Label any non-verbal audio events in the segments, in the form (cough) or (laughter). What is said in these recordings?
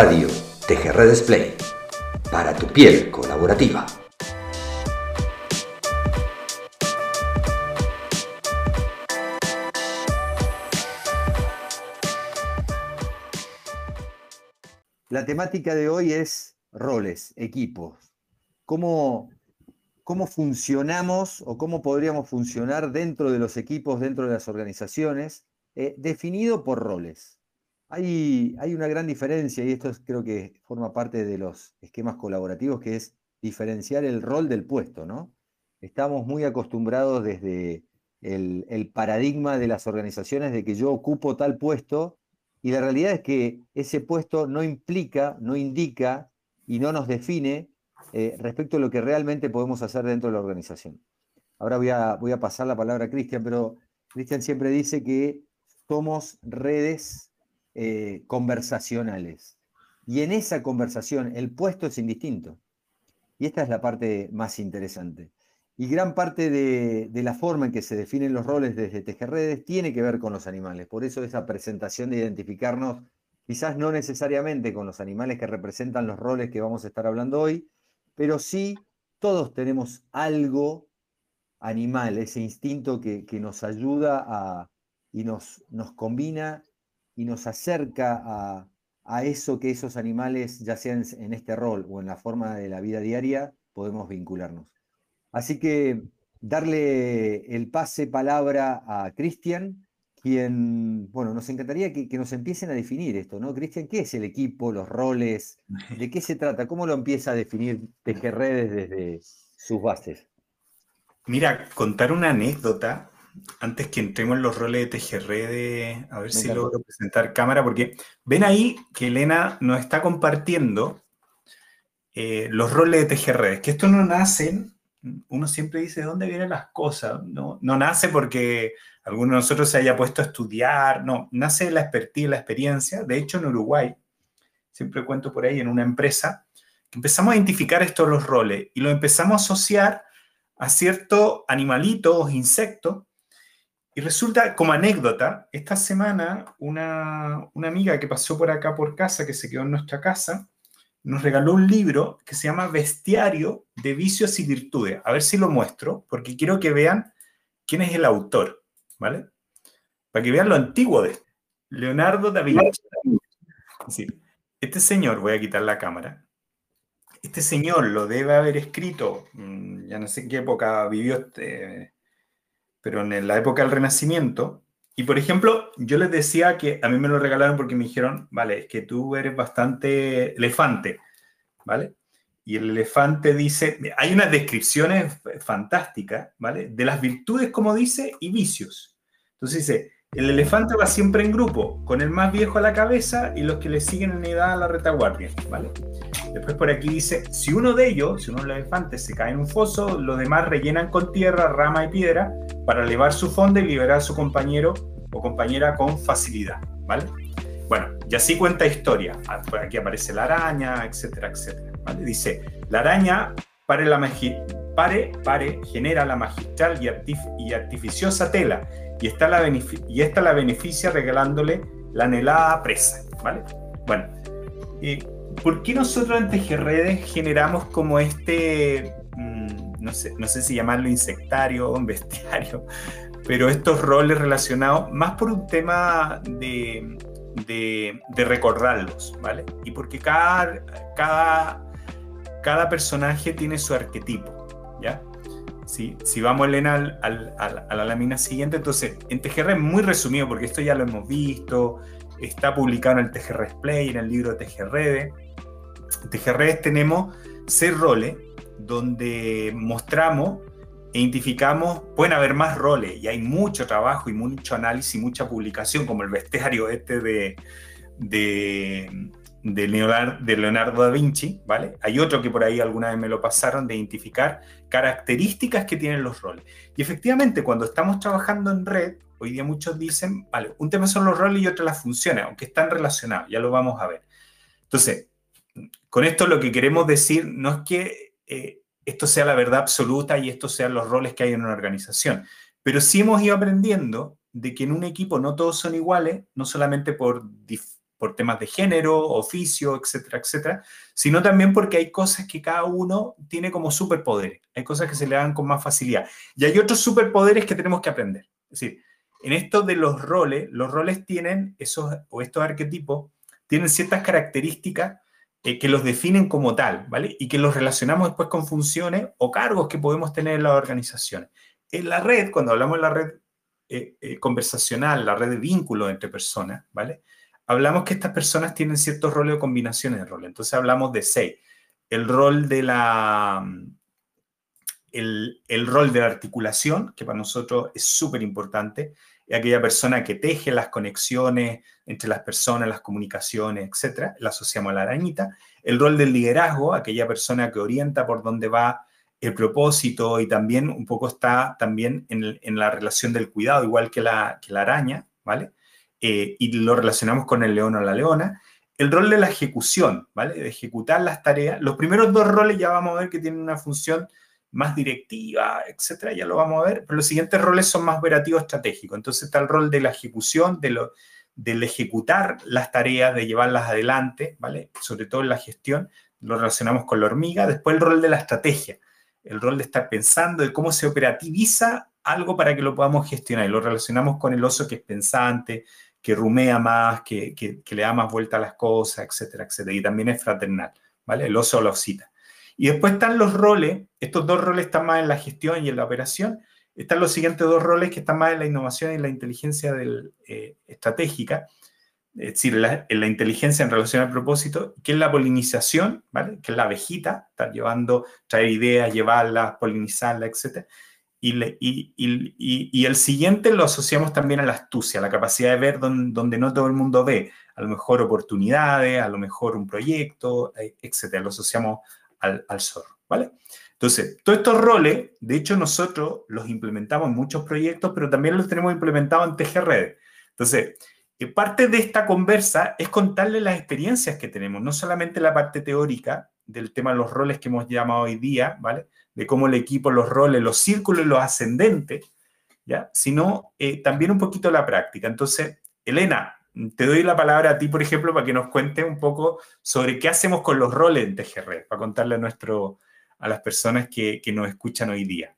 Radio TGR Display. Para tu piel colaborativa. La temática de hoy es roles, equipos. ¿Cómo, cómo funcionamos o cómo podríamos funcionar dentro de los equipos, dentro de las organizaciones, eh, definido por roles. Hay, una gran diferencia, y esto creo que forma parte de los esquemas colaborativos, que es diferenciar el rol del puesto, ¿no? Estamos muy acostumbrados desde el, el paradigma de las organizaciones de que yo ocupo tal puesto y la realidad es que ese puesto no implica, no indica y no nos define eh, respecto a lo que realmente podemos hacer dentro de la organización. Ahora voy a, voy a pasar la palabra a Cristian, pero Cristian siempre dice que somos redes eh, conversacionales. Y en esa conversación el puesto es indistinto. Y esta es la parte más interesante. Y gran parte de, la forma en que se definen los roles desde Tejerredes tiene que ver con los animales. Por eso esa presentación de identificarnos, quizás no necesariamente con los animales que representan los roles que vamos a estar hablando hoy, pero sí todos tenemos algo animal, ese instinto que, que nos ayuda a, y nos, nos combina y nos acerca a, a eso que esos animales, ya sean en este rol o en la forma de la vida diaria, podemos vincularnos. Así que darle el pase palabra a Cristian, quien, bueno, nos encantaría que, que, nos empiecen a definir esto, ¿no? Cristian, ¿qué es el equipo, los roles? ¿De qué se trata? ¿Cómo lo empieza a definir Tejerredes desde sus bases? Mira, contar una anécdota antes que entremos en los roles de Tejerredes, a ver Me si logro presentar cámara, porque ven ahí que Elena nos está compartiendo eh, los roles de Tejerredes, que esto no nacen uno siempre dice, ¿de dónde vienen las cosas? No, no nace porque alguno de nosotros se haya puesto a estudiar, no, nace de la expertise, la experiencia. De hecho, en Uruguay, siempre cuento por ahí, en una empresa, que empezamos a identificar estos los roles y lo empezamos a asociar a ciertos animalitos, insectos, y resulta, como anécdota, esta semana una, una amiga que pasó por acá por casa, que se quedó en nuestra casa, nos regaló un libro que se llama Bestiario de Vicios y Virtudes. A ver si lo muestro, porque quiero que vean quién es el autor, ¿vale? Para que vean lo antiguo de Leonardo da Vinci. Sí. Este señor, voy a quitar la cámara, este señor lo debe haber escrito, mm, ya no sé en qué época vivió, este, pero en la época del Renacimiento, y por ejemplo, yo les decía que a mí me lo regalaron porque me dijeron, vale, es que tú eres bastante elefante, ¿vale? Y el elefante dice, hay unas descripciones fantásticas, ¿vale? De las virtudes, como dice, y vicios. Entonces dice, el elefante va siempre en grupo, con el más viejo a la cabeza y los que le siguen en edad a la retaguardia, ¿vale? Después por aquí dice, si uno de ellos, si uno de los elefantes se cae en un foso, los demás rellenan con tierra, rama y piedra para elevar su fondo y liberar a su compañero o compañera con facilidad, ¿vale? Bueno, y así cuenta historia. Ah, aquí aparece la araña, etcétera, etcétera. Dice, la araña pare, la pare, pare, genera la magistral y, artif y artificiosa tela y esta, la y esta la beneficia regalándole la anhelada presa, ¿vale? Bueno, eh, ¿por qué nosotros en Tejerredes generamos como este, mmm, no, sé, no sé si llamarlo insectario o bestiario, pero estos roles relacionados más por un tema de, de, de recordarlos, ¿vale? Y porque cada, cada, cada personaje tiene su arquetipo, ¿ya? Si, vamos, Elena, a la lámina siguiente, entonces, en TGR muy resumido, porque esto ya lo hemos visto, está publicado en el TGR Play, en el libro TGR. En TGR tenemos seis roles donde mostramos e identificamos, pueden haber más roles y hay mucho trabajo y mucho análisis, mucha publicación, como el bestiario este de, de, Leonardo, da Vinci, ¿vale? Hay otro que por ahí alguna vez me lo pasaron de identificar características que tienen los roles. Y efectivamente, cuando estamos trabajando en red, hoy día muchos dicen, vale, un tema son los roles y otro las funciones, aunque están relacionados, ya lo vamos a ver. Entonces, con esto lo que queremos decir no es que eh, esto sea la verdad absoluta y estos sean los roles que hay en una organización, pero sí hemos ido aprendiendo de que en un equipo no todos son iguales, no solamente por por temas de género, oficio, etcétera, etcétera, sino también porque hay cosas que cada uno tiene como superpoderes, hay cosas que se le dan con más facilidad y hay otros superpoderes que tenemos que aprender. Es decir, en esto de los roles, los roles tienen esos o estos arquetipos tienen ciertas características eh, que los definen como tal, ¿vale? Y que los relacionamos después con funciones o cargos que podemos tener en las organizaciones. En la red, cuando hablamos de la red eh, eh, conversacional, la red de vínculos entre personas, ¿vale? Hablamos que estas personas tienen ciertos roles o combinaciones de roles. Entonces hablamos de seis. El rol de la, el, el, rol de la articulación, que para nosotros es súper importante, es aquella persona que teje las conexiones entre las personas, las comunicaciones, etc. La asociamos a la arañita. El rol del liderazgo, aquella persona que orienta por dónde va el propósito y también un poco está también en, en la relación del cuidado, igual que la, que la araña, ¿vale? Eh, y lo relacionamos con el león o la leona. El rol de la ejecución, ¿vale? De ejecutar las tareas. Los primeros dos roles ya vamos a ver que tienen una función más directiva, etcétera, ya lo vamos a ver, pero los siguientes roles son más operativos estratégicos. Entonces está el rol de la ejecución, de lo, del ejecutar las tareas, de llevarlas adelante, ¿vale? Sobre todo en la gestión, lo relacionamos con la hormiga. Después el rol de la estrategia, el rol de estar pensando de cómo se operativiza algo para que lo podamos gestionar. Y lo relacionamos con el oso que es pensante, que rumea más, que, que, le da más vuelta a las cosas, etcétera, etcétera. Y también es fraternal, ¿vale? El oso o la osita. Y después están los roles, estos dos roles están más en la gestión y en la operación, están los siguientes dos roles que están más en la innovación y la inteligencia eh, estratégica, es decir, en la inteligencia en relación al propósito, que es la polinización, ¿vale? que es la abejita, estar llevando, traer ideas, llevarlas, polinizarlas, etc. Y, el siguiente lo asociamos también a la astucia, la capacidad de ver donde, no todo el mundo ve, a lo mejor oportunidades, a lo mejor un proyecto, eh, etc. Lo asociamos al, zorro, ¿vale? Entonces, todos estos roles, de hecho, nosotros los implementamos en muchos proyectos, pero también los tenemos implementados en TGRed. Entonces, eh, parte de esta conversa es contarles las experiencias que tenemos, no solamente la parte teórica del tema de los roles que hemos llamado hoy día, ¿vale? De cómo el equipo, los roles, los círculos y los ascendentes, ¿ya? Sino eh, también un poquito la práctica. Entonces, Elena, te doy la palabra a ti, por ejemplo, para que nos cuentes un poco sobre qué hacemos con los roles en TGR, para contarle a, nuestro, a las personas que, que nos escuchan hoy día.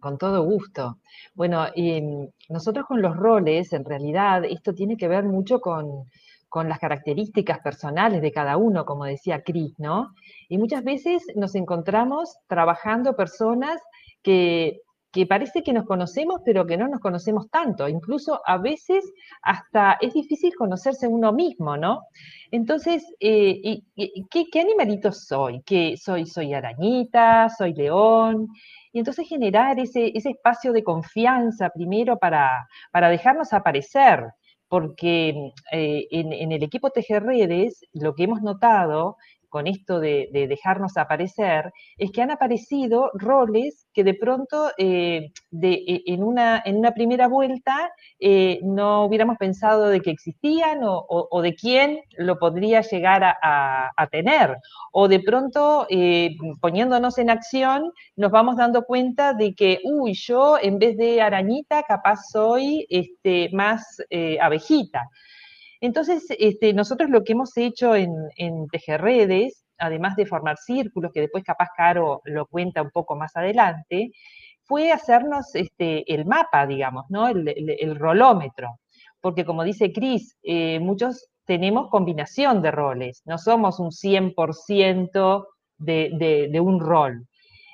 Con todo gusto. Bueno, y nosotros con los roles, en realidad, esto tiene que ver mucho con, con las características personales de cada uno, como decía Cris, ¿no? Y muchas veces nos encontramos trabajando personas que que parece que nos conocemos, pero que no nos conocemos tanto. Incluso a veces hasta es difícil conocerse uno mismo, ¿no? Entonces, eh, ¿qué, animalito soy? ¿Qué soy? ¿Soy arañita? ¿Soy león? Y entonces generar ese, espacio de confianza primero para, para dejarnos aparecer, porque eh, en, el equipo Tejer lo que hemos notado con esto de, dejarnos aparecer, es que han aparecido roles que de pronto eh, e, en, una, en una primera vuelta eh, no hubiéramos pensado de que existían o, de quién lo podría llegar a, tener. O de pronto, eh, poniéndonos en acción, nos vamos dando cuenta de que, uy, yo en vez de arañita, capaz soy este, más abejita. Entonces, este, nosotros lo que hemos hecho en, en Tejerredes, además de formar círculos, que después capaz Caro lo cuenta un poco más adelante, fue hacernos este, el mapa, digamos, ¿no? el, rolómetro. Porque como dice Cris, eh, muchos tenemos combinación de roles, no somos un 100% de, de, un rol.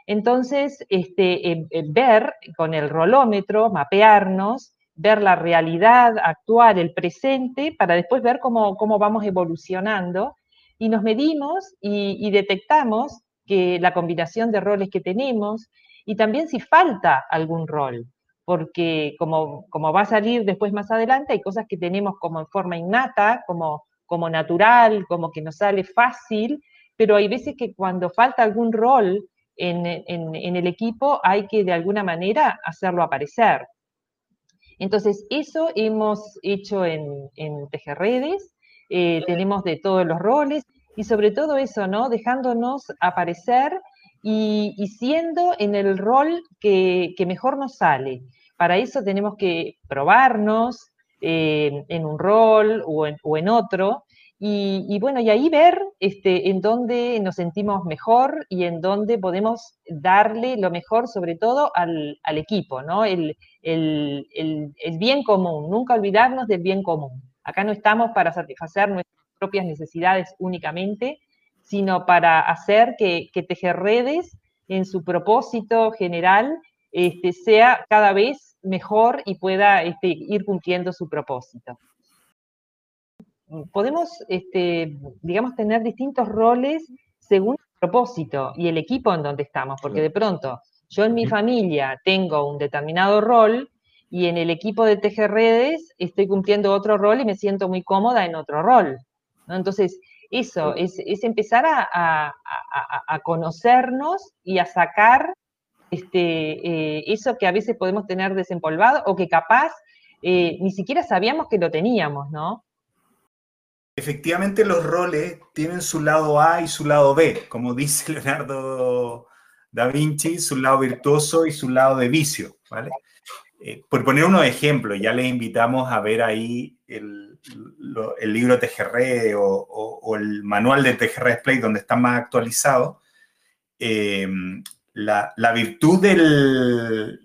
Entonces, este, ver con el rolómetro, mapearnos, ver la realidad actual, el presente, para después ver cómo, vamos evolucionando y nos medimos y, detectamos que la combinación de roles que tenemos y también si falta algún rol, porque como, como va a salir después más adelante, hay cosas que tenemos como en forma innata, como, como natural, como que nos sale fácil, pero hay veces que cuando falta algún rol en, en el equipo hay que de alguna manera hacerlo aparecer. Entonces, eso hemos hecho en, en Tejerredes, eh, tenemos de todos los roles y sobre todo eso, ¿no? Dejándonos aparecer y, siendo en el rol que, mejor nos sale. Para eso tenemos que probarnos, eh, en un rol o en, otro. Y, bueno, y ahí ver este, en dónde nos sentimos mejor y en dónde podemos darle lo mejor, sobre todo al, equipo, ¿no? El, el, bien común, nunca olvidarnos del bien común. Acá no estamos para satisfacer nuestras propias necesidades únicamente, sino para hacer que, que Tejerredes en su propósito general este, sea cada vez mejor y pueda este, ir cumpliendo su propósito. Podemos, este, digamos, tener distintos roles según el propósito y el equipo en donde estamos, porque de pronto yo en mi familia tengo un determinado rol y en el equipo de Tejerredes estoy cumpliendo otro rol y me siento muy cómoda en otro rol. Entonces, eso, es, empezar a, conocernos y a sacar este, eh, eso que a veces podemos tener desempolvado o que capaz eh, ni siquiera sabíamos que lo teníamos, ¿no? Efectivamente los roles tienen su lado A y su lado B, como dice Leonardo da Vinci, su lado virtuoso y su lado de vicio, ¿vale? Eh, por poner unos ejemplos, ya les invitamos a ver ahí el, libro TGR o, el manual de TGR Display donde está más actualizado. Eh, la, virtud del,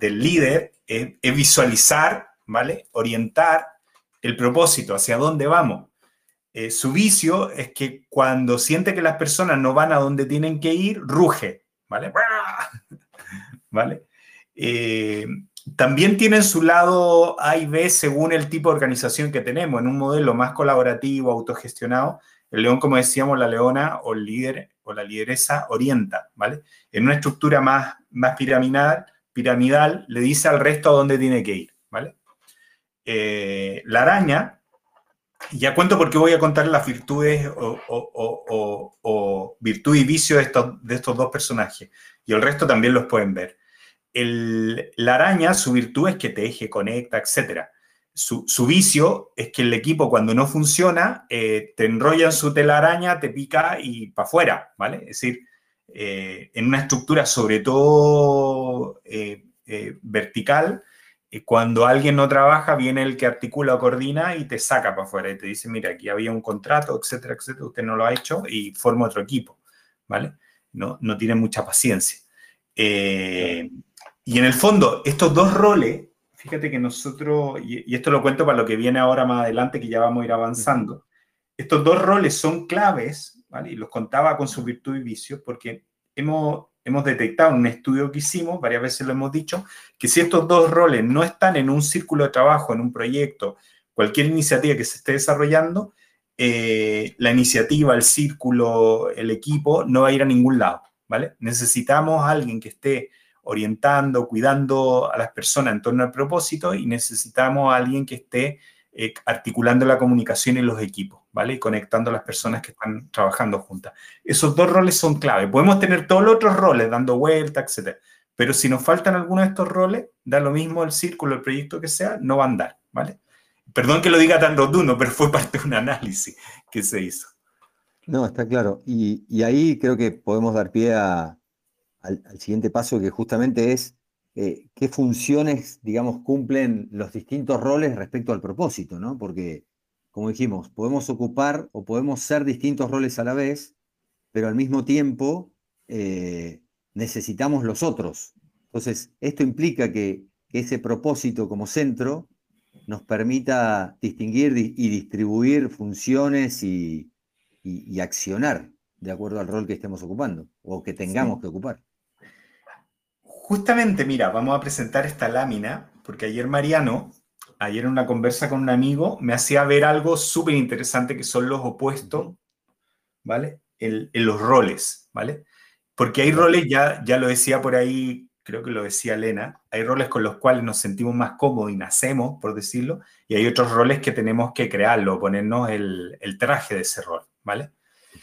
líder es, visualizar, ¿vale? Orientar el propósito, hacia dónde vamos. Eh, su vicio es que cuando siente que las personas no van a donde tienen que ir, ruge, ¿vale? (laughs) ¿Vale? también tienen su lado A y B según el tipo de organización que tenemos. En un modelo más colaborativo, autogestionado, el león, como decíamos, la leona o el líder o la lideresa orienta, ¿vale? En una estructura más, más piramidal, piramidal, le dice al resto a dónde tiene que ir, ¿vale? Eh, la araña, ya cuento porque voy a contar las virtudes o, virtud y vicio de estos, de estos dos personajes, y el resto también los pueden ver la araña, su virtud es que teje, conecta, etc. Su, vicio es que el equipo cuando no funciona, eh, te enrolla en su telaraña, te pica y para afuera, ¿vale? Es decir, eh, en una estructura sobre todo eh, vertical, cuando alguien no trabaja, viene el que articula o coordina y te saca para afuera y te dice, mira, aquí había un contrato, etcétera, etcétera, usted no lo ha hecho y forma otro equipo, ¿vale? No, no tiene mucha paciencia. Y en el fondo, estos dos roles, fíjate que nosotros, y, esto lo cuento para lo que viene ahora más adelante, que ya vamos a ir avanzando, estos dos roles son claves, ¿vale? Y los contaba con su virtud y vicio, porque hemos, hemos detectado en un estudio que hicimos, varias veces lo hemos dicho, que si estos dos roles no están en un círculo de trabajo, en un proyecto, cualquier iniciativa que se esté desarrollando, eh, la iniciativa, el círculo, el equipo, no va a ir a ningún lado, ¿vale? Necesitamos a alguien que esté orientando, cuidando a las personas en torno al propósito y necesitamos a alguien que esté eh, articulando la comunicación en los equipos, ¿vale? Y conectando a las personas que están trabajando juntas. Esos dos roles son clave. Podemos tener todos los otros roles, dando vueltas, etc. Pero si nos faltan algunos de estos roles, da lo mismo el círculo, el proyecto que sea, no va a andar, ¿vale? Perdón que lo diga tan rotundo, pero fue parte de un análisis que se hizo. No, está claro. y ahí creo que podemos dar pie a, al, siguiente paso que justamente es eh, qué funciones, digamos, cumplen los distintos roles respecto al propósito, ¿no? Porque, como dijimos, podemos ocupar o podemos ser distintos roles a la vez, pero al mismo tiempo eh, necesitamos los otros. Entonces, esto implica que, ese propósito como centro nos permita distinguir y distribuir funciones y, accionar de acuerdo al rol que estemos ocupando o que tengamos que ocupar. Justamente, mira, vamos a presentar esta lámina, porque ayer Mariano, ayer en una conversa con un amigo, me hacía ver algo súper interesante que son los opuestos, ¿vale? En, los roles, ¿vale? Porque hay roles, ya, ya lo decía por ahí, creo que lo decía Elena, hay roles con los cuales nos sentimos más cómodos y nacemos, por decirlo, y hay otros roles que tenemos que crearlo, ponernos el, el traje de ese rol, ¿vale?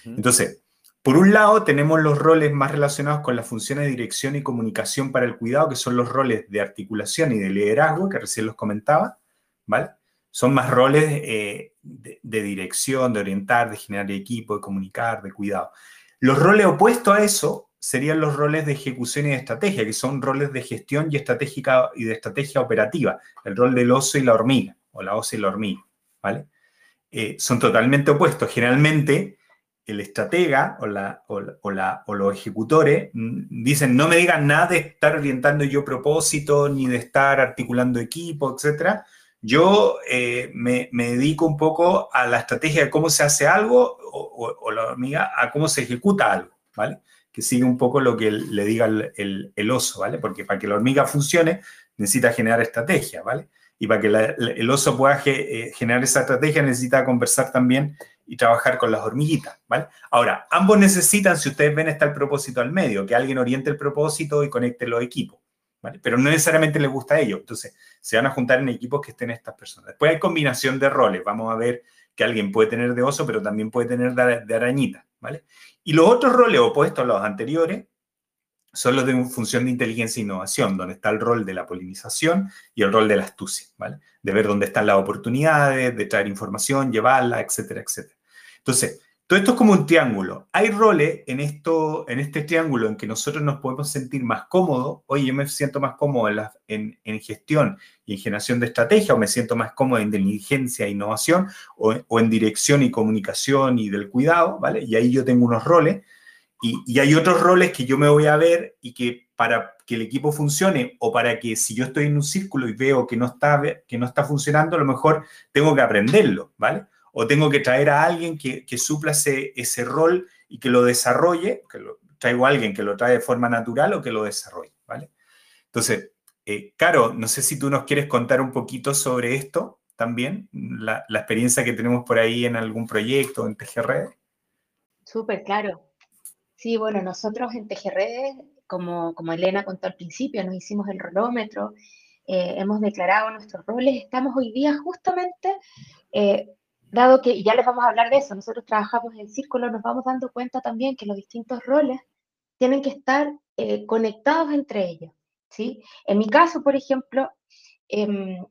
Entonces, por un lado, tenemos los roles más relacionados con las funciones de dirección y comunicación para el cuidado, que son los roles de articulación y de liderazgo, que recién los comentaba, ¿vale? Son más roles eh, de, dirección, de orientar, de generar equipo, de comunicar, de cuidado. Los roles opuestos a eso serían los roles de ejecución y de estrategia, que son roles de gestión y, estratégica, y de estrategia operativa, el rol del oso y la hormiga, o la osa y la hormiga, ¿vale? Eh, son totalmente opuestos. Generalmente, el estratega o, la, o, la, o, los ejecutores mm, dicen, no me digan nada de estar orientando yo propósito, ni de estar articulando equipo, etc. Yo eh, me, dedico un poco a la estrategia de cómo se hace algo o, la hormiga a cómo se ejecuta algo, ¿vale? Que sigue un poco lo que le diga el, el, oso, ¿vale? Porque para que la hormiga funcione necesita generar estrategia, ¿vale? Y para que el oso pueda eh, generar esa estrategia necesita conversar también y trabajar con las hormiguitas, ¿vale? Ahora, ambos necesitan, si ustedes ven, está el propósito al medio, que alguien oriente el propósito y conecte los equipos, Pero no necesariamente les gusta a ellos, entonces se van a juntar en equipos que estén estas personas. Después hay combinación de roles, vamos a ver que alguien puede tener de oso, pero también puede tener de, arañita, ¿vale? Y los otros roles opuestos a los anteriores son los de función de inteligencia e innovación, donde está el rol de la polinización y el rol de la astucia, ¿vale? De ver dónde están las oportunidades, de traer información, llevarla, etcétera, etcétera. Entonces, todo esto es como un triángulo. Hay roles en, esto, en este triángulo en que nosotros nos podemos sentir más cómodos. Oye, yo me siento más cómodo en, gestión y en generación de estrategia, o me siento más cómodo en inteligencia e innovación, o, en dirección y comunicación y del cuidado, ¿vale? Y ahí yo tengo unos roles. Y, y, hay otros roles que yo me voy a ver y que para que el equipo funcione o para que si yo estoy en un círculo y veo que no está, que no está funcionando, a lo mejor tengo que aprenderlo, ¿vale? O tengo que traer a alguien que, que supla ese, rol y que lo desarrolle, que lo, traigo a alguien que lo trae de forma natural o que lo desarrolle, ¿vale? Entonces, eh, Caro, no sé si tú nos quieres contar un poquito sobre esto también, la, la experiencia que tenemos por ahí en algún proyecto, en TGRedes. Súper, claro. Sí, bueno, nosotros en TGRedes, como, como Elena contó al principio, nos hicimos el rolómetro, eh, hemos declarado nuestros roles, estamos hoy día justamente eh, dado que, y ya les vamos a hablar de eso, nosotros trabajamos en círculo, nos vamos dando cuenta también que los distintos roles tienen que estar eh, conectados entre ellos. ¿sí? En mi caso, por ejemplo, em,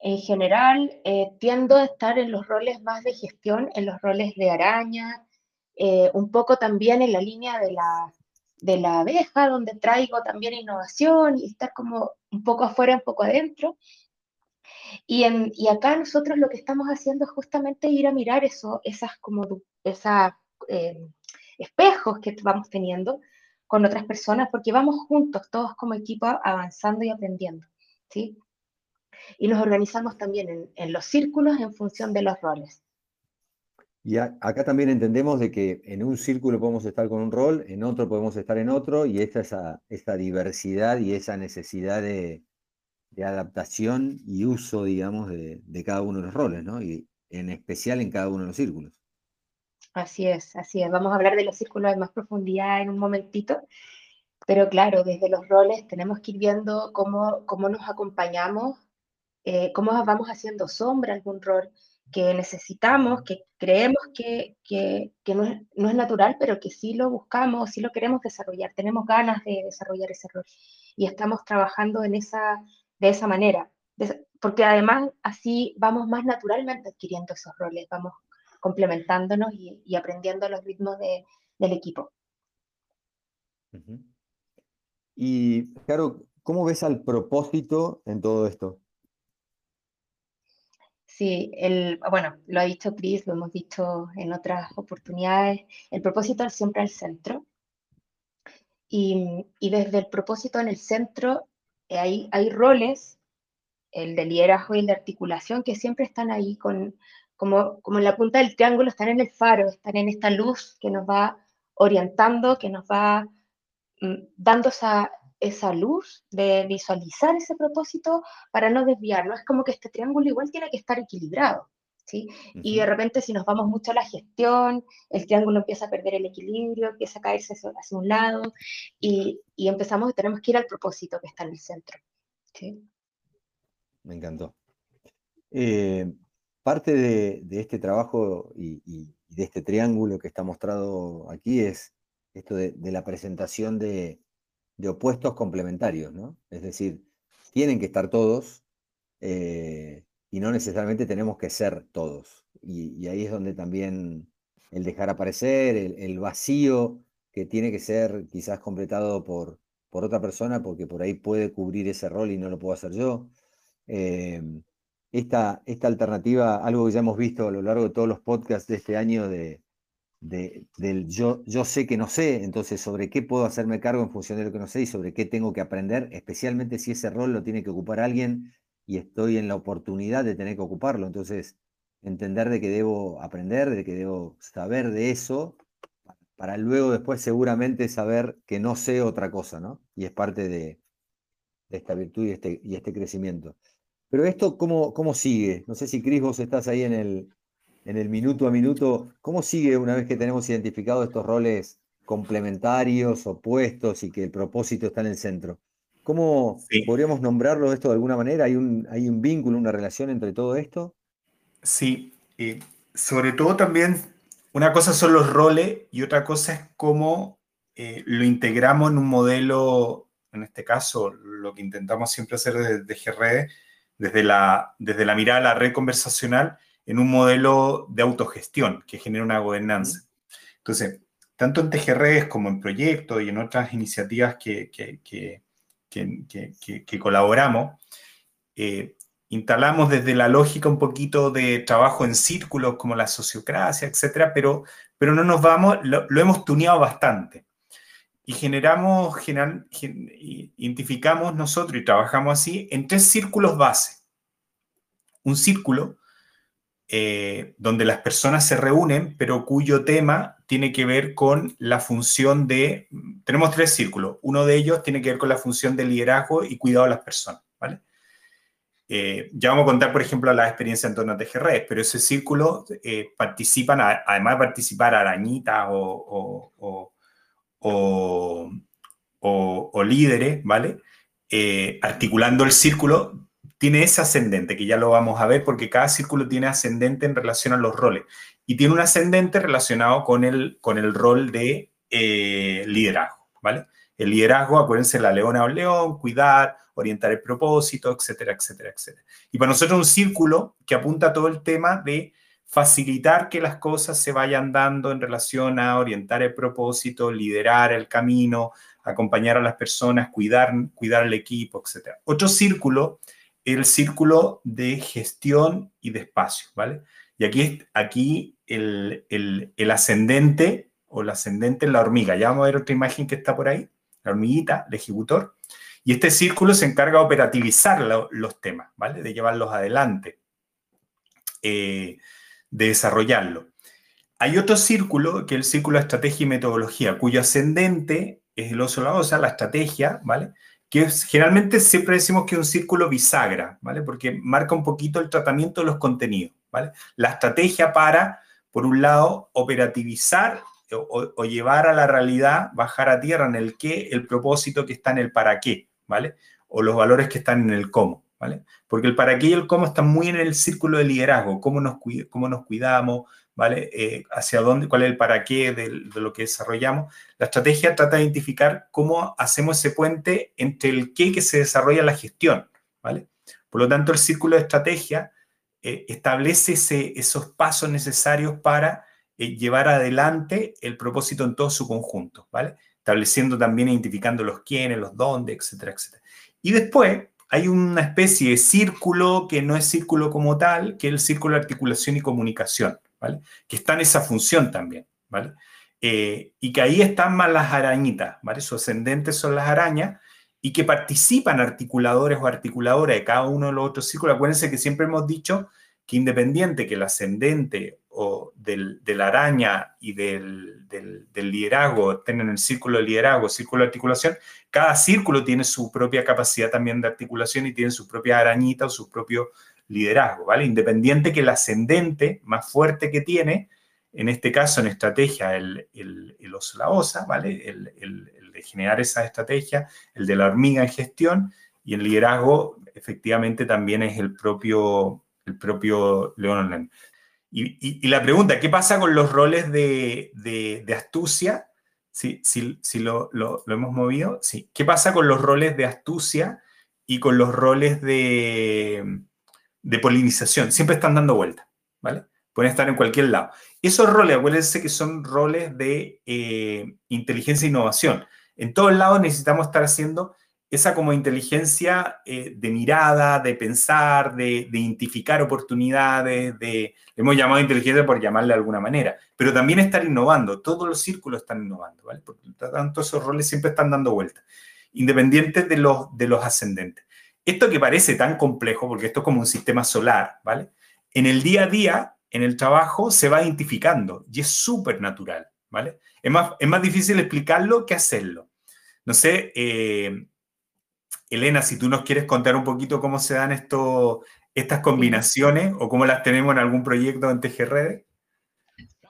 en general eh, tiendo a estar en los roles más de gestión, en los roles de araña, eh, un poco también en la línea de la, de la abeja, donde traigo también innovación y estar como un poco afuera, un poco adentro. Y, en, y acá nosotros lo que estamos haciendo es justamente ir a mirar eso, esas como esas, eh, espejos que vamos teniendo con otras personas, porque vamos juntos, todos como equipo, avanzando y aprendiendo, ¿sí? Y nos organizamos también en, los círculos en función de los roles. Y acá también entendemos de que en un círculo podemos estar con un rol, en otro podemos estar en otro, y esta esa, esa diversidad y esa necesidad de, de adaptación y uso, digamos, de, cada uno de los roles, ¿no? Y en especial en cada uno de los círculos. Así es, así es. Vamos a hablar de los círculos de más profundidad en un momentito, pero claro, desde los roles tenemos que ir viendo cómo, cómo nos acompañamos, eh, cómo vamos haciendo sombra algún rol que necesitamos, que creemos que, que, que no, es, no, es, natural, pero que sí lo buscamos, sí lo queremos desarrollar, tenemos ganas de desarrollar ese rol. Y estamos trabajando en esa de esa manera, porque además así vamos más naturalmente adquiriendo esos roles, vamos complementándonos y, aprendiendo los ritmos del equipo. Y, claro, ¿cómo ves al propósito en todo esto? Sí, el, bueno, lo ha dicho Chris, lo hemos dicho en otras oportunidades, el propósito es siempre al centro. Y, y, desde el propósito en el centro hay, hay roles, el de liderazgo y el de articulación, que siempre están ahí con, como, como en la punta del triángulo, están en el faro, están en esta luz que nos va orientando, que nos va mm, dando esa, esa luz de visualizar ese propósito para no desviarlo. Es como que este triángulo igual tiene que estar equilibrado. ¿Sí? Y de repente si nos vamos mucho a la gestión, el triángulo empieza a perder el equilibrio, empieza a caerse hacia un lado y, y empezamos, tenemos que ir al propósito que está en el centro. ¿sí? Me encantó. Eh, parte de, de, este trabajo y, y, de este triángulo que está mostrado aquí es esto de, de la presentación de, de, opuestos complementarios, ¿no? Es decir, tienen que estar todos, eh, y no necesariamente tenemos que ser todos. Y, ahí es donde también el dejar aparecer, el, vacío que tiene que ser quizás completado por, por otra persona, porque por ahí puede cubrir ese rol y no lo puedo hacer yo. Em, esta, esta alternativa, algo que ya hemos visto a lo largo de todos los podcasts de este año de, del yo, yo sé que no sé, entonces sobre qué puedo hacerme cargo en función de lo que no sé y sobre qué tengo que aprender, especialmente si ese rol lo tiene que ocupar alguien y estoy en la oportunidad de tener que ocuparlo. Entonces, entender de que debo aprender, de que debo saber de eso, para luego después seguramente saber que no sé otra cosa, ¿no? Y es parte de, esta virtud y este, y este crecimiento. Pero esto, ¿cómo, ¿cómo sigue? No sé si Cris, vos estás ahí en el, en el minuto a minuto. ¿Cómo sigue una vez que tenemos identificado estos roles complementarios, opuestos y que el propósito está en el centro? ¿Cómo podríamos nombrarlo esto de alguna manera? ¿Hay un, ¿Hay un vínculo, una relación entre todo esto? Sí, sobre todo también una cosa son los roles y otra cosa es cómo eh, lo integramos en un modelo, en este caso lo que intentamos siempre hacer desde GRE, desde la, desde la mirada a la red conversacional, en un modelo de autogestión que genera una gobernanza. Entonces, tanto en TGRES como en proyectos y en otras iniciativas que, que, que, colaboramos, eh, instalamos desde la lógica un poquito de trabajo en círculos como la sociocracia, etcétera, pero, pero no nos vamos, lo, hemos tuneado bastante. Y generamos, identificamos nosotros y trabajamos así en tres círculos base. Un círculo eh, donde las personas se reúnen, pero cuyo tema tiene que ver con la función de, tenemos tres círculos, uno de ellos tiene que ver con la función de liderazgo y cuidado de las personas, ¿vale? Eh, ya vamos a contar, por ejemplo, la experiencia en torno a TGRES, pero ese círculo eh, participan, además de participar arañitas o, o, líderes, ¿vale? articulando el círculo, tiene ese ascendente, que ya lo vamos a ver, porque cada círculo tiene ascendente en relación a los roles. Y tiene un ascendente relacionado con el, con el rol de eh, liderazgo, ¿vale? El liderazgo, acuérdense, la leona o el león, cuidar, orientar el propósito, etcétera, etcétera, etcétera. Y para nosotros un círculo que apunta a todo el tema de facilitar que las cosas se vayan dando en relación a orientar el propósito, liderar el camino, acompañar a las personas, cuidar, cuidar al equipo, etcétera. Otro círculo el círculo de gestión y de espacio, ¿vale? Y aquí, aquí el, ascendente o el ascendente en la hormiga. Ya vamos a ver otra imagen que está por ahí, la hormiguita, el ejecutor. Y este círculo se encarga de operativizar los temas, ¿vale? De llevarlos adelante, eh, de desarrollarlo. Hay otro círculo, que es el círculo de estrategia y metodología, cuyo ascendente es el oso la osa, la estrategia, ¿vale? que generalmente siempre decimos que es un círculo bisagra, ¿vale? Porque marca un poquito el tratamiento de los contenidos, La estrategia para, por un lado, operativizar o, llevar a la realidad, bajar a tierra en el qué, el propósito que está en el para qué, ¿vale? O los valores que están en el cómo, ¿vale? Porque el para qué y el cómo están muy en el círculo de liderazgo, cómo nos, cómo nos cuidamos, ¿vale? Eh, hacia dónde, cuál es el para qué de, lo que desarrollamos. La estrategia trata de identificar cómo hacemos ese puente entre el qué que se desarrolla la gestión, ¿vale? Por lo tanto, el círculo de estrategia eh, establece esos pasos necesarios para eh, llevar adelante el propósito en todo su conjunto, ¿vale? Estableciendo también, identificando los quiénes, los dónde, etcétera, etcétera. Y después hay una especie de círculo que no es círculo como tal, que es el círculo de articulación y comunicación. Que está en esa función también, ¿vale? Eh, y que ahí están más las arañitas, ¿vale? Sus ascendentes son las arañas y que participan articuladores o articuladoras de cada uno de los otros círculos. Acuérdense que siempre hemos dicho que independiente que el ascendente o del, de la araña y del, del, liderazgo estén en el círculo de liderazgo, círculo de articulación, cada círculo tiene su propia capacidad también de articulación y tiene su propia arañita o su propio liderazgo, ¿vale? Independiente que el ascendente más fuerte que tiene, en este caso en estrategia, el, el, el oso la osa, ¿vale? El, el, generar esa estrategia, el de la hormiga en gestión, y el liderazgo efectivamente también es el propio, el propio León y, y, la pregunta, ¿qué pasa con los roles de, de, astucia? Si, si, si lo, lo, hemos movido, sí. ¿Qué pasa con los roles de astucia y con los roles de, de polinización, siempre están dando vueltas, ¿vale? Pueden estar en cualquier lado. Esos roles, acuérdense que son roles de eh, inteligencia e innovación. En todos lados necesitamos estar haciendo esa como inteligencia eh, de mirada, de pensar, de, identificar oportunidades, de, hemos llamado inteligencia por llamarle de alguna manera, pero también estar innovando, todos los círculos están innovando, ¿vale? Por lo tanto, esos roles siempre están dando vueltas, independientes de los, de los ascendentes. Esto que parece tan complejo, porque esto es como un sistema solar, ¿vale? En el día a día, en el trabajo, se va identificando y es súper natural, ¿vale? Es más difícil explicarlo que hacerlo. No sé, eh, Elena, si tú nos quieres contar un poquito cómo se dan esto, estas combinaciones o cómo las tenemos en algún proyecto en TGRedes.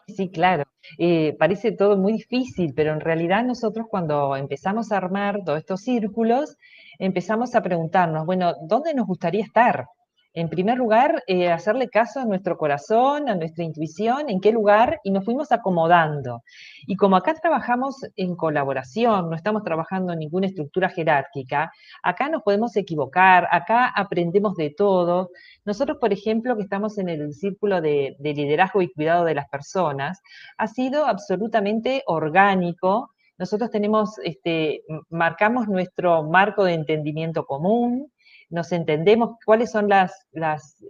Sí, claro. Eh, parece todo muy difícil, pero en realidad nosotros cuando empezamos a armar todos estos círculos, empezamos a preguntarnos, bueno, ¿dónde nos gustaría estar? En primer lugar, eh, hacerle caso a nuestro corazón, a nuestra intuición, en qué lugar, y nos fuimos acomodando. Y como acá trabajamos en colaboración, no estamos trabajando en ninguna estructura jerárquica, acá nos podemos equivocar, acá aprendemos de todo. Nosotros, por ejemplo, que estamos en el círculo de, liderazgo y cuidado de las personas, ha sido absolutamente orgánico. Nosotros tenemos, este, marcamos nuestro marco de entendimiento común, nos entendemos cuáles son las,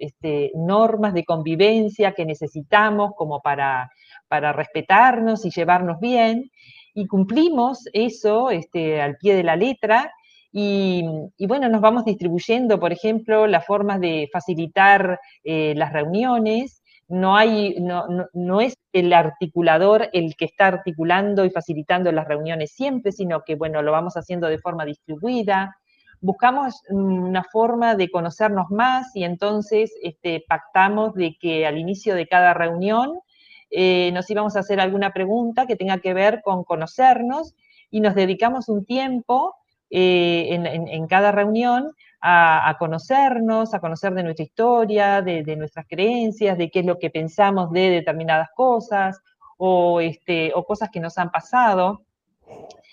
este, normas de convivencia que necesitamos como para, para respetarnos y llevarnos bien, y cumplimos eso este, al pie de la letra, y, bueno, nos vamos distribuyendo, por ejemplo, las formas de facilitar eh, las reuniones, no, hay, no, no, es el articulador el que está articulando y facilitando las reuniones siempre, sino que, bueno, lo vamos haciendo de forma distribuida buscamos una forma de conocernos más y entonces este, pactamos de que al inicio de cada reunión eh, nos íbamos a hacer alguna pregunta que tenga que ver con conocernos y nos dedicamos un tiempo eh, en, cada reunión a, conocernos, a conocer de nuestra historia, de, nuestras creencias, de qué es lo que pensamos de determinadas cosas o, este, o cosas que nos han pasado.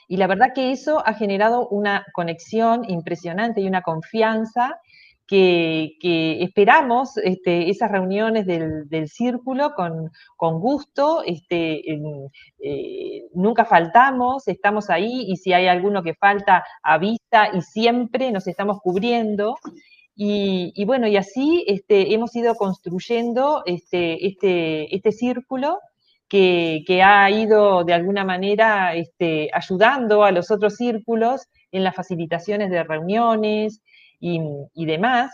Y la verdad que eso ha generado una conexión impresionante y una confianza que, esperamos este, esas reuniones del, círculo con, gusto, este, eh, nunca faltamos, estamos ahí y si hay alguno que falta, a vista y siempre nos estamos cubriendo. Y, bueno, y así este, hemos ido construyendo este, este, este círculo que, ha ido de alguna manera este, ayudando a los otros círculos en las facilitaciones de reuniones y, demás.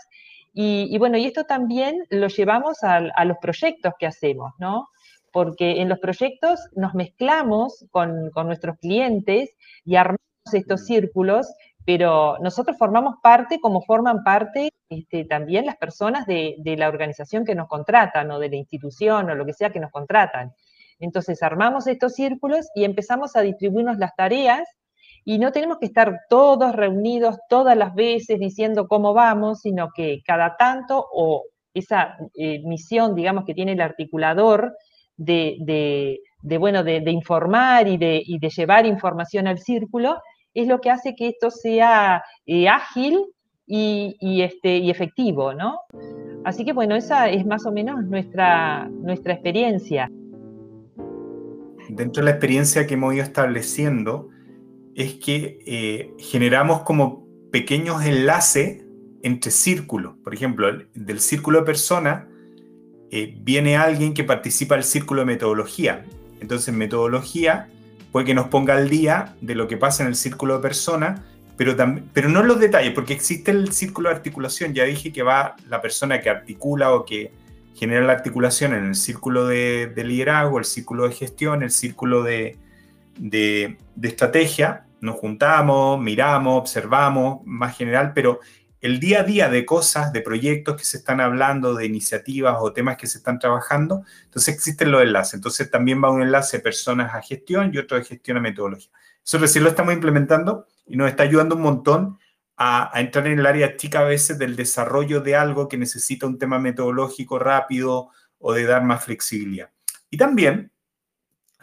Y, bueno, y esto también lo llevamos a, los proyectos que hacemos, ¿no? Porque en los proyectos nos mezclamos con, nuestros clientes y armamos estos círculos, pero nosotros formamos parte como forman parte este, también las personas de, de, la organización que nos contratan o de la institución o lo que sea que nos contratan. Entonces armamos estos círculos y empezamos a distribuirnos las tareas y no tenemos que estar todos reunidos todas las veces diciendo cómo vamos, sino que cada tanto o esa eh, misión, digamos, que tiene el articulador de, bueno, de, informar y, de, llevar información al círculo, es lo que hace que esto sea eh, ágil y, este, y efectivo, ¿no? Así que bueno, esa es más o menos nuestra experiencia dentro de la experiencia que hemos ido estableciendo, es que eh, generamos como pequeños enlaces entre círculos. Por ejemplo, del círculo de personas eh, viene alguien que participa del círculo de metodología. Entonces, metodología puede que nos ponga al día de lo que pasa en el círculo de personas, pero, pero no en los detalles, porque existe el círculo de articulación. Ya dije que va la persona que articula o que genera la articulación en el círculo de, liderazgo, el círculo de gestión, el círculo de, estrategia. Nos juntamos, miramos, observamos, más general, pero el día a día de cosas, de proyectos que se están hablando, de iniciativas o temas que se están trabajando, entonces existen los enlaces. Entonces también va un enlace de personas a gestión y otro de gestión a metodología. Eso recién lo estamos implementando y nos está ayudando un montón a, entrar en el área chica a veces del desarrollo de algo que necesita un tema metodológico rápido o de dar más flexibilidad. Y también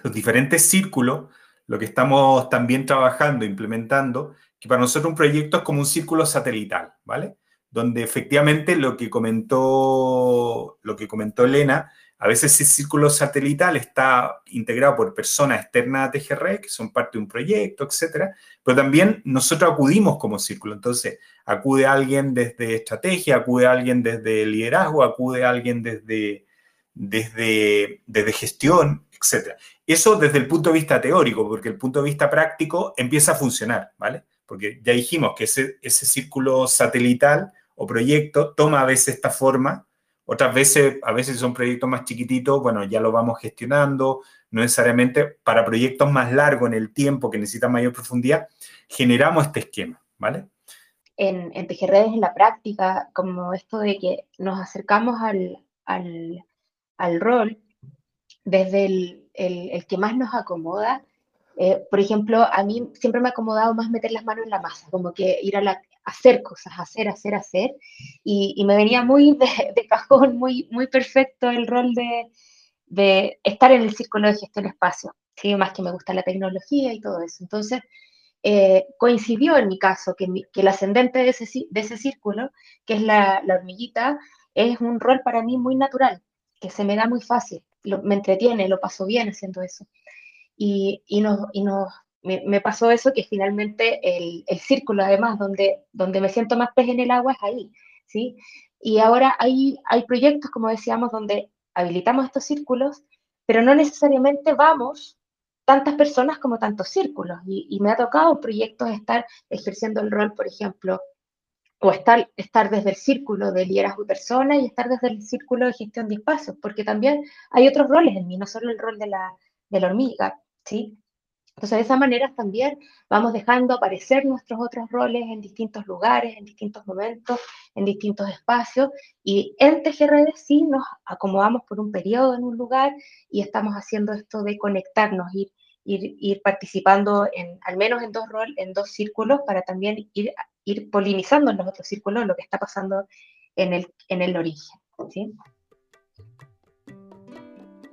los diferentes círculos, lo que estamos también trabajando, implementando, que para nosotros un proyecto es como un círculo satelital, ¿vale? Donde efectivamente lo que comentó, lo que comentó Elena, A veces ese círculo satelital está integrado por personas externas a TGR, que son parte de un proyecto, etcétera, pero también nosotros acudimos como círculo. Entonces, acude alguien desde estrategia, acude alguien desde liderazgo, acude alguien desde, desde, desde gestión, etcétera. Eso desde el punto de vista teórico, porque el punto de vista práctico empieza a funcionar, ¿vale? Porque ya dijimos que ese, ese círculo satelital o proyecto toma a veces esta forma otras veces, a veces son proyectos más chiquititos, bueno, ya lo vamos gestionando, no necesariamente para proyectos más largos en el tiempo que necesitan mayor profundidad, generamos este esquema, ¿vale? En, en Redes en la práctica, como esto de que nos acercamos al, al, al rol desde el, el, que más nos acomoda. Eh, por ejemplo, a mí siempre me ha acomodado más meter las manos en la masa, como que ir a la, hacer cosas, hacer, hacer, hacer. Y, me venía muy de, cajón, muy, muy perfecto el rol de, de, estar en el círculo de gestión espacio, ¿sí? más que me gusta la tecnología y todo eso. Entonces, eh, coincidió en mi caso que, que el ascendente de ese, de ese, círculo, que es la, la, hormiguita, es un rol para mí muy natural, que se me da muy fácil, me entretiene, lo paso bien haciendo eso. Y, y, nos, y nos me, pasó eso que finalmente el, el, círculo, además, donde, donde me siento más pez en el agua es ahí, ¿sí? Y ahora hay, hay proyectos, como decíamos, donde habilitamos estos círculos, pero no necesariamente vamos tantas personas como tantos círculos. Y, me ha tocado proyectos estar ejerciendo el rol, por ejemplo, o estar, estar desde el círculo de liderazgo y persona y estar desde el círculo de gestión de espacios, porque también hay otros roles en mí, no solo el rol de la, de la hormiga, ¿sí? Entonces, de esa manera también vamos dejando aparecer nuestros otros roles en distintos lugares, en distintos momentos, en distintos espacios. Y en TGRD sí nos acomodamos por un periodo en un lugar y estamos haciendo esto de conectarnos, ir, ir, ir participando en, al menos en dos roles, en dos círculos, para también ir, ir polinizando en los otros círculos lo que está pasando en el, en el origen. ¿sí?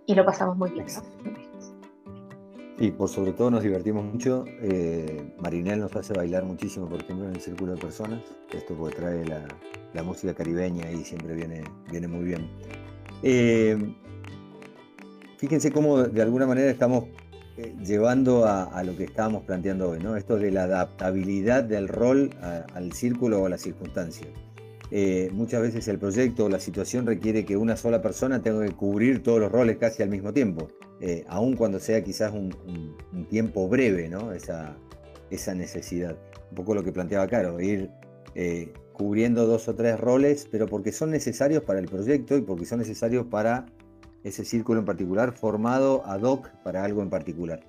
Y lo pasamos muy bien. Y por sobre todo nos divertimos mucho. Eh, Marinel nos hace bailar muchísimo, por ejemplo, en el círculo de personas. Esto porque trae la, música caribeña y siempre viene, viene muy bien. Eh, fíjense cómo de alguna manera estamos eh, llevando a, lo que estábamos planteando hoy, ¿no? Esto de la adaptabilidad del rol al círculo o a la circunstancia. Eh, muchas veces el proyecto o la situación requiere que una sola persona tenga que cubrir todos los roles casi al mismo tiempo, eh, aun cuando sea quizás un, tiempo breve, ¿no? Esa, esa, necesidad. Un poco lo que planteaba Caro, ir eh, cubriendo dos o tres roles, pero porque son necesarios para el proyecto y porque son necesarios para ese círculo en particular, formado ad hoc para algo en particular.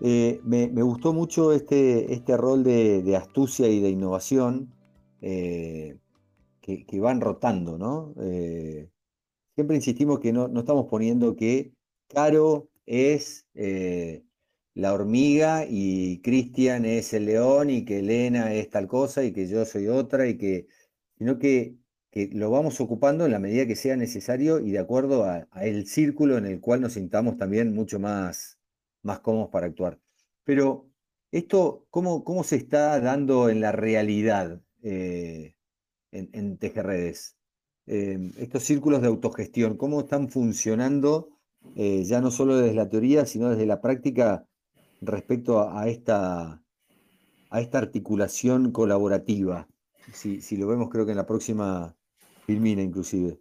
Me, gustó mucho este, este rol de, astucia y de innovación que, van rotando, ¿no? Eh, siempre insistimos que no, estamos poniendo que Caro es eh, la hormiga y Cristian es el león y que Elena es tal cosa y que yo soy otra y que, sino que, lo vamos ocupando en la medida que sea necesario y de acuerdo a, el círculo en el cual nos sintamos también mucho más, más cómodos para actuar. Pero esto, ¿cómo, cómo se está dando en la realidad? Eh, en, en TGRedes. Em, estos círculos de autogestión, ¿cómo están funcionando eh, ya no solo desde la teoría, sino desde la práctica respecto a, esta, a esta articulación colaborativa? Si, si, lo vemos creo que en la próxima filmina inclusive.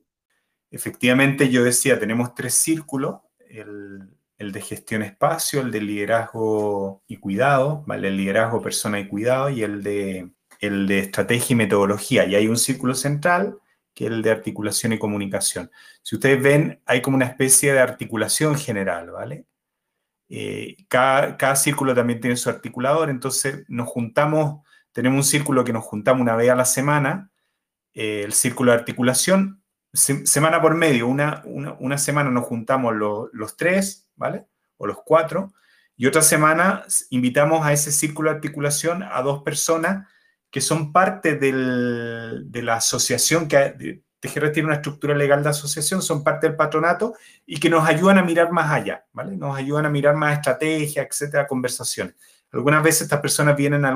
Efectivamente, yo decía, tenemos tres círculos, el, el, de gestión espacio, el de liderazgo y cuidado, ¿vale? el liderazgo, persona y cuidado, y el de el de estrategia y metodología, y hay un círculo central que el de articulación y comunicación. Si ustedes ven, hay como una especie de articulación general, ¿vale? Eh, cada, círculo también tiene su articulador, entonces nos juntamos, tenemos un círculo que nos juntamos una vez a la semana, eh, el círculo de articulación, semana por medio, una, una, semana nos juntamos los tres, ¿vale? O los cuatro, y otra semana invitamos a ese círculo de articulación a dos personas que son parte de la asociación, que tiene una estructura legal de asociación, son parte del patronato y que nos ayudan a mirar más allá, ¿vale? Nos ayudan a mirar más estrategia, etcétera, conversaciones. Algunas veces estas personas vienen a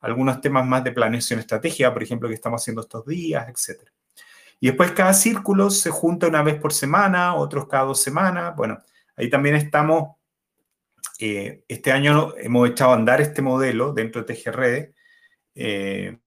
algunos temas más de planeación estratégica, por ejemplo, que estamos haciendo estos días, etcétera. Y después cada círculo se junta una vez por semana, otros cada dos semanas. Bueno, ahí también estamos, eh, este año hemos echado a andar este modelo dentro de TGRD. Eh,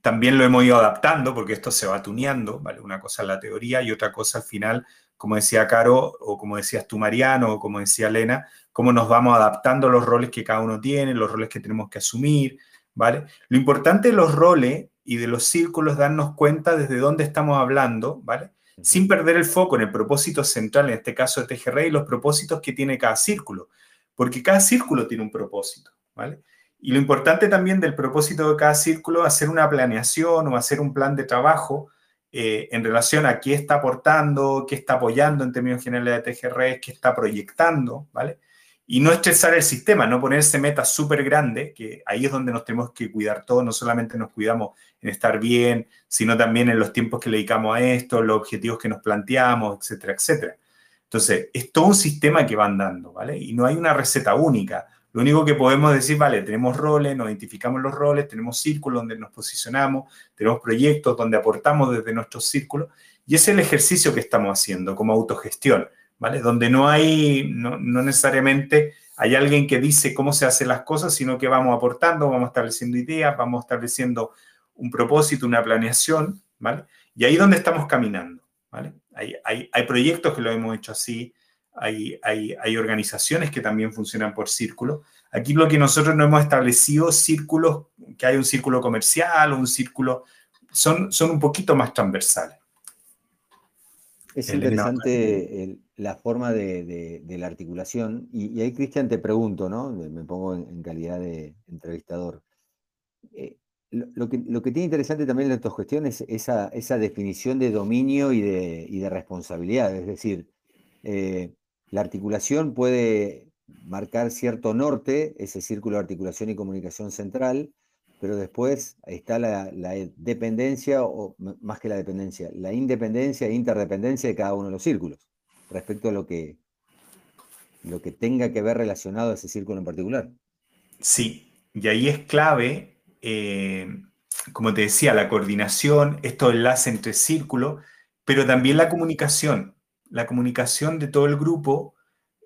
también lo hemos ido adaptando porque esto se va tuneando, ¿vale? Una cosa es la teoría y otra cosa al final, como decía Caro, o como decías tú, Mariano, o como decía Elena, cómo nos vamos adaptando a los roles que cada uno tiene, los roles que tenemos que asumir, ¿vale? Lo importante de los roles y de los círculos es darnos cuenta desde dónde estamos hablando, ¿vale? Sin perder el foco en el propósito central, en este caso de TGR, y los propósitos que tiene cada círculo, porque cada círculo tiene un propósito, ¿vale? Y lo importante también del propósito de cada círculo hacer una planeación o hacer un plan de trabajo eh, en relación a qué está aportando, qué está apoyando en términos generales de TGR, qué está proyectando, ¿vale? y no estresar el sistema, no ponerse metas súper grandes, que ahí es donde nos tenemos que cuidar todos, no solamente nos cuidamos en estar bien, sino también en los tiempos que dedicamos a esto, los objetivos que nos planteamos, etcétera, etcétera. Entonces, es todo un sistema que va andando, ¿vale? Y no hay una receta única. Lo único que podemos decir, vale, tenemos roles, nos identificamos los roles, tenemos círculos donde nos posicionamos, tenemos proyectos donde aportamos desde nuestros círculos, y es el ejercicio que estamos haciendo como autogestión donde no hay, no, necesariamente hay alguien que dice cómo se hacen las cosas, sino que vamos aportando, vamos estableciendo ideas, vamos estableciendo un propósito, una planeación, ¿vale? Y ahí es donde estamos caminando, ¿vale? Hay, hay, proyectos que lo hemos hecho así, hay, hay, organizaciones que también funcionan por círculo. Aquí lo que nosotros no hemos establecido círculos, que hay un círculo comercial o un círculo, son, son un poquito más transversales. Es interesante la forma de, la articulación. Y, ahí, Cristian, te pregunto, ¿no? Me pongo en, calidad de entrevistador. Eh, lo, que, tiene interesante también en la autogestión es esa, esa definición de dominio y de, y de responsabilidad. Es decir, eh, la articulación puede marcar cierto norte, ese círculo de articulación y comunicación central, pero después está la, dependencia, o más que la dependencia, la independencia e interdependencia de cada uno de los círculos, respecto a lo que, lo que tenga que ver relacionado a ese círculo en particular. Sí, y ahí es clave, eh, como te decía, la coordinación, esto enlace entre círculos, pero también la comunicación, la comunicación de todo el grupo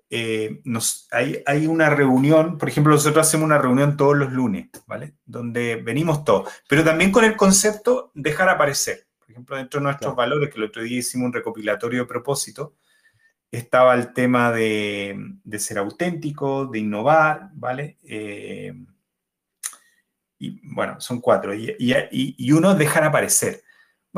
eh, nos, hay, hay, una reunión, por ejemplo, nosotros hacemos una reunión todos los lunes, ¿vale? Donde venimos todos, pero también con el concepto dejar aparecer. Por ejemplo, dentro de nuestros valores, que el otro día hicimos un recopilatorio de propósito, estaba el tema de, de ser auténtico, de innovar, ¿vale? Eh, y bueno, son cuatro. Y, y, y uno, dejar aparecer.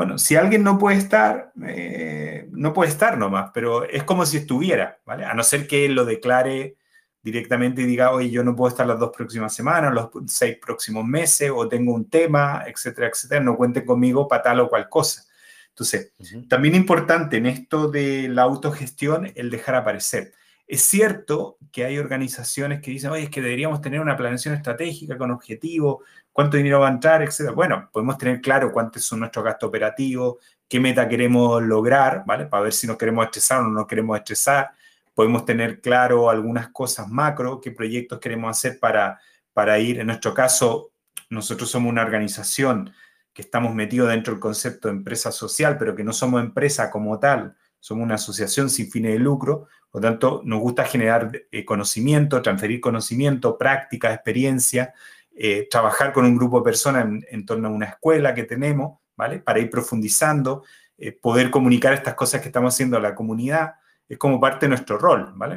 Bueno, si alguien no puede estar, eh, no puede estar nomás, pero es como si estuviera, ¿vale? A no ser que él lo declare directamente y diga, oye, yo no puedo estar las dos próximas semanas, los seis próximos meses, o tengo un tema, etcétera, etcétera, no cuenten conmigo para tal o cual cosa. Entonces, también importante en esto de la autogestión el dejar aparecer. Es cierto que hay organizaciones que dicen, oye, es que deberíamos tener una planeación estratégica con objetivos, cuánto dinero va a entrar, etcétera. Bueno, podemos tener claro cuántos son nuestros gastos operativos, qué meta queremos lograr, ¿vale? Para ver si nos queremos estresar o no nos queremos estresar. Podemos tener claro algunas cosas macro, qué proyectos queremos hacer para, para ir. En nuestro caso, nosotros somos una organización que estamos metidos dentro del concepto de empresa social, pero que no somos empresa como tal, somos una asociación sin fines de lucro, por lo tanto, nos gusta generar eh, conocimiento, transferir conocimiento, práctica, experiencia, eh, trabajar con un grupo de personas en, torno a una escuela que tenemos, ¿vale? Para ir profundizando, eh, poder comunicar estas cosas que estamos haciendo a la comunidad, es como parte de nuestro rol, ¿vale?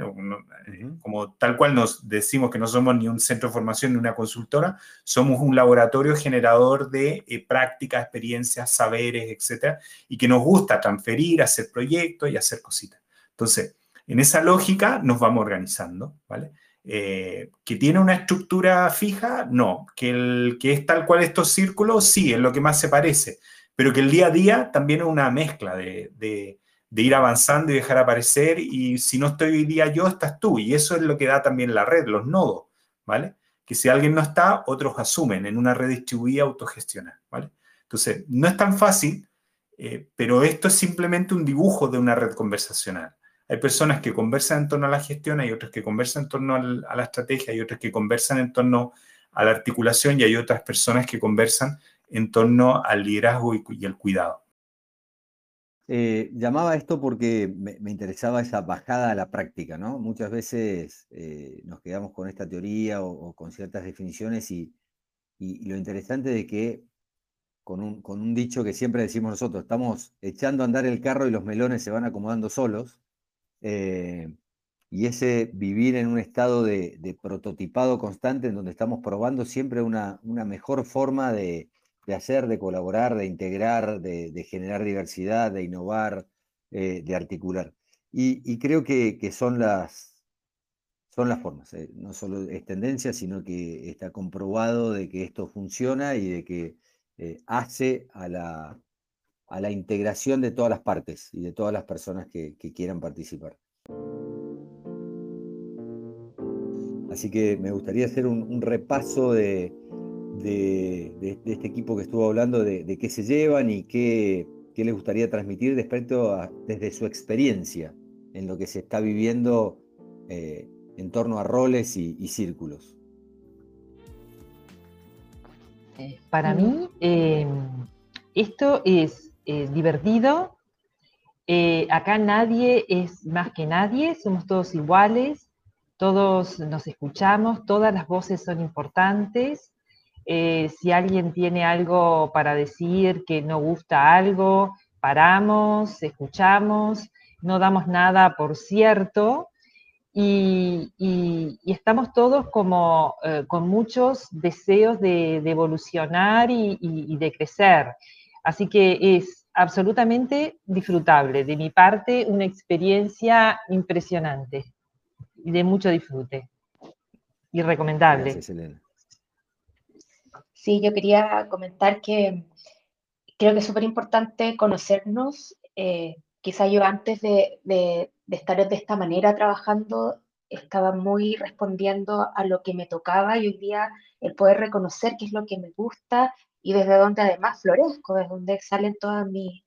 Como tal cual nos decimos que no somos ni un centro de formación ni una consultora, somos un laboratorio generador de prácticas, experiencias, saberes, etcétera, y que nos gusta transferir, hacer proyectos y hacer cositas. Entonces, en esa lógica nos vamos organizando, ¿vale? Eh, ¿Que tiene una estructura fija? No. ¿Que, el, que es tal cual estos círculos? Sí, es lo que más se parece. Pero que el día a día también es una mezcla de, ir avanzando y dejar aparecer. Y si no estoy hoy día yo, estás tú. Y eso es lo que da también la red, los nodos, ¿vale? Que si alguien no está, otros asumen en una red distribuida autogestionada, ¿vale? Entonces, no es tan fácil, eh, pero esto es simplemente un dibujo de una red conversacional. Hay personas que conversan en torno a la gestión, hay otras que conversan en torno a la estrategia, hay otras que conversan en torno a la articulación y hay otras personas que conversan en torno al liderazgo y, el cuidado. Eh, llamaba esto porque me, interesaba esa bajada a la práctica, ¿no? Muchas veces eh, nos quedamos con esta teoría o, con ciertas definiciones y, lo interesante de que con un, dicho que siempre decimos nosotros, estamos echando a andar el carro y los melones se van acomodando solos, eh, y ese vivir en un estado de, prototipado constante en donde estamos probando siempre una mejor forma de, de hacer, de colaborar, de integrar, de, generar diversidad, de innovar, eh, de articular. Y, creo que, son, las, son las formas, eh, no solo es tendencia, sino que está comprobado de que esto funciona y de que hace a la, a la integración de todas las partes y de todas las personas que, quieran participar. Así que me gustaría hacer un repaso de, este equipo que estuvo hablando, de, qué se llevan y qué, qué les gustaría transmitir respecto a, desde su experiencia en lo que se está viviendo eh, en torno a roles y, círculos. Eh, para mí, em, esto es divertido. Eh, acá nadie es más que nadie, somos todos iguales, todos nos escuchamos, todas las voces son importantes eh, si alguien tiene algo para decir que no gusta algo, paramos, escuchamos, no damos nada por cierto y, estamos todos como eh, con muchos deseos de, evolucionar y, de crecer. Así que es absolutamente disfrutable. De mi parte, una experiencia impresionante y de mucho disfrute. Y recomendable. Sí, yo quería comentar que creo que es súper importante conocernos. Eh, quizá yo antes de, estar de esta manera trabajando estaba muy respondiendo a lo que me tocaba y hoy día el poder reconocer qué es lo que me gusta y desde donde además florezco, desde donde salen todas mis,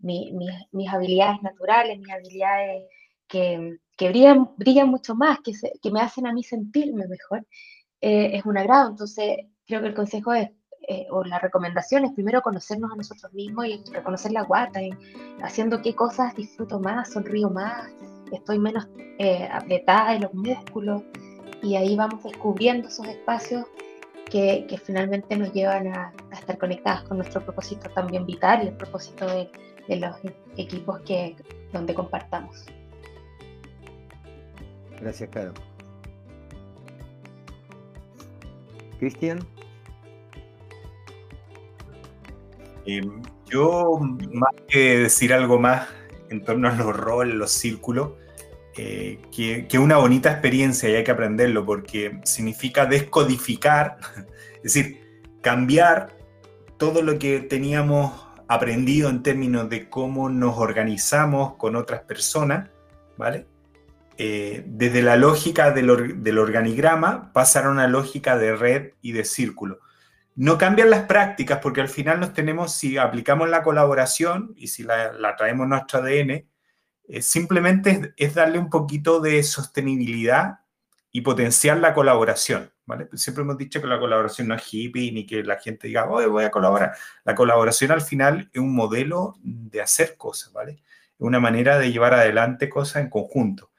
mis, habilidades naturales, mis habilidades que, que brillan, brillan mucho más, que, que me hacen a mí sentirme mejor, eh, es un agrado. Entonces, creo que el consejo es, eh, o la recomendación es primero conocernos a nosotros mismos y reconocer la guata, haciendo qué cosas disfruto más, sonrío más, estoy menos eh, apretada en los músculos, y ahí vamos descubriendo esos espacios que, que finalmente nos llevan a, estar conectadas con nuestro propósito también vital y el propósito de, de los equipos que, donde compartamos. Gracias, Caro. Cristian. Em, yo, más que decir algo más en torno a los roles, los círculos, eh, que, una bonita experiencia y hay que aprenderlo porque significa descodificar, (laughs) es decir, cambiar todo lo que teníamos aprendido en términos de cómo nos organizamos con otras personas, ¿vale? Eh, desde la lógica del, organigrama pasar a una lógica de red y de círculo. No cambian las prácticas porque al final nos tenemos, si aplicamos la colaboración y si la, traemos nuestro ADN, eh, simplemente es, darle un poquito de sostenibilidad y potenciar la colaboración. ¿vale? Siempre hemos dicho que la colaboración no es hippie ni que la gente diga, voy a colaborar. La colaboración al final es un modelo de hacer cosas, ¿vale? Es una manera de llevar adelante cosas en conjunto.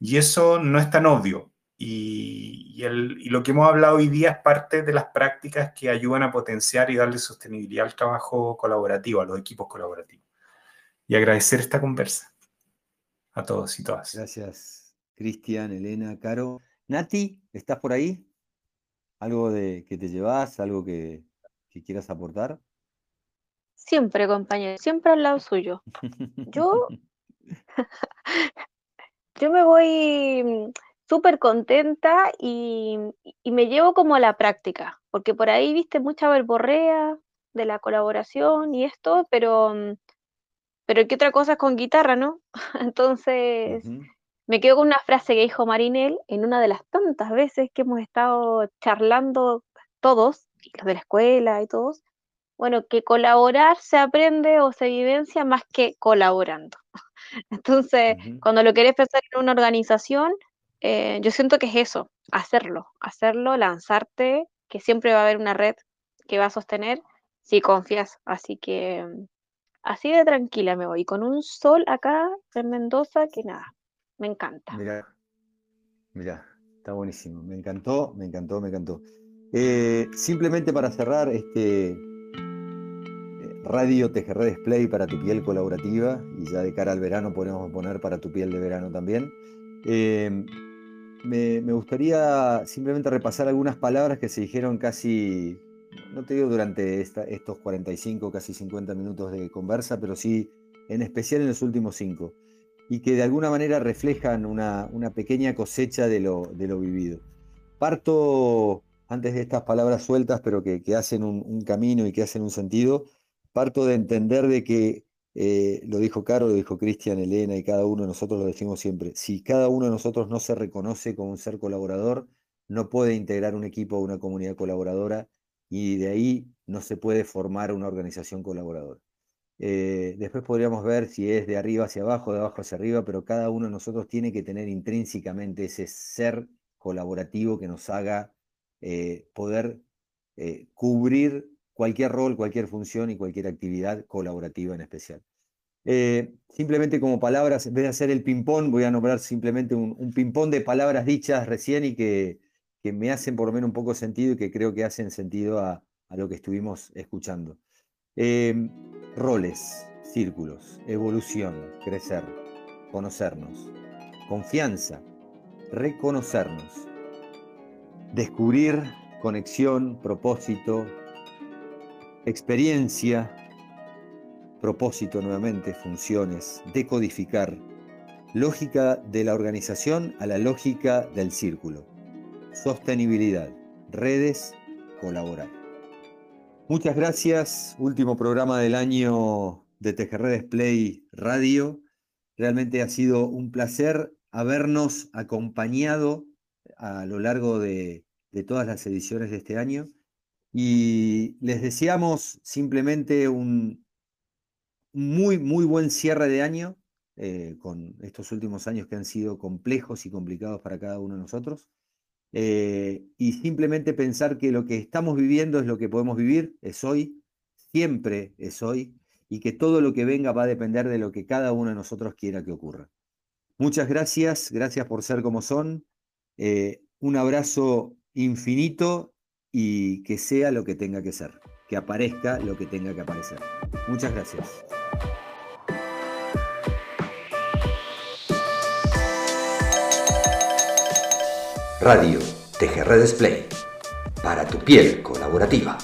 Y eso no es tan obvio. Y, lo que hemos hablado hoy día es parte de las prácticas que ayudan a potenciar y darle sostenibilidad al trabajo colaborativo, a los equipos colaborativos. Y agradecer esta conversa a todos y todas. Gracias, Cristian, Elena, Caro. Nati, ¿estás por ahí? ¿Algo de que te llevas? ¿Algo que, que quieras aportar? Siempre, compañero, siempre al lado suyo. Yo (laughs) (laughs) yo me voy mm, súper contenta y, me llevo como a la práctica, porque por ahí viste mucha verborrea de la colaboración y esto, pero, mm, pero ¿qué otra cosa es con guitarra, no? (laughs) Entonces, me quedo con una frase que dijo Marinel en una de las tantas veces que hemos estado charlando todos, los de la escuela y todos, bueno, que colaborar se aprende o se vivencia más que colaborando. (laughs) Entonces, cuando lo querés pensar en una organización, eh, yo siento que es eso, hacerlo, hacerlo, lanzarte, que siempre va a haber una red que va a sostener si confías. Así que Así de tranquila me voy, con un sol acá en Mendoza que nada, me encanta. Mira, mira, está buenísimo. Me encantó, me encantó, me encantó. Eh, simplemente para cerrar este eh, Radio TGR Display para tu piel colaborativa, y ya de cara al verano podemos poner para tu piel de verano también. Eh, me, gustaría simplemente repasar algunas palabras que se dijeron casi no te digo durante estos 45, casi 50 minutos de conversa, pero sí en especial en los últimos cinco, y que de alguna manera reflejan una, pequeña cosecha de lo, de lo, vivido. Parto, antes de estas palabras sueltas, pero que, hacen un, camino y que hacen un sentido, parto de entender de que, eh, lo dijo Caro, lo dijo Cristian, Elena, y cada uno de nosotros lo decimos siempre, si cada uno de nosotros no se reconoce como un ser colaborador, no puede integrar un equipo o una comunidad colaboradora y de ahí no se puede formar una organización colaboradora. Eh, después podríamos ver si es de arriba hacia abajo, de abajo hacia arriba, pero cada uno de nosotros tiene que tener intrínsecamente ese ser colaborativo que nos haga eh, poder eh, cubrir cualquier rol, cualquier función y cualquier actividad colaborativa en especial. simplemente como palabras, en vez de hacer el ping-pong, voy a nombrar simplemente un, un ping-pong de palabras dichas recién y que, que me hacen por lo menos un poco sentido y que creo que hacen sentido a, lo que estuvimos escuchando. Em, roles, círculos, evolución, crecer, conocernos, confianza, reconocernos, descubrir conexión, propósito, experiencia, propósito nuevamente, funciones, decodificar, lógica de la organización a la lógica del círculo sostenibilidad, redes, colaborar. Muchas gracias. Último programa del año de TGR Display Radio. Realmente ha sido un placer habernos acompañado a lo largo de, todas las ediciones de este año. Y les deseamos simplemente un muy, muy buen cierre de año eh, con estos últimos años que han sido complejos y complicados para cada uno de nosotros. Eh, y simplemente pensar que lo que estamos viviendo es lo que podemos vivir, es hoy, siempre es hoy, y que todo lo que venga va a depender de lo que cada uno de nosotros quiera que ocurra. Muchas gracias, gracias por ser como son. Eh, un abrazo infinito y que sea lo que tenga que ser, que aparezca lo que tenga que aparecer. Muchas gracias. Radio TGR Display para tu piel colaborativa.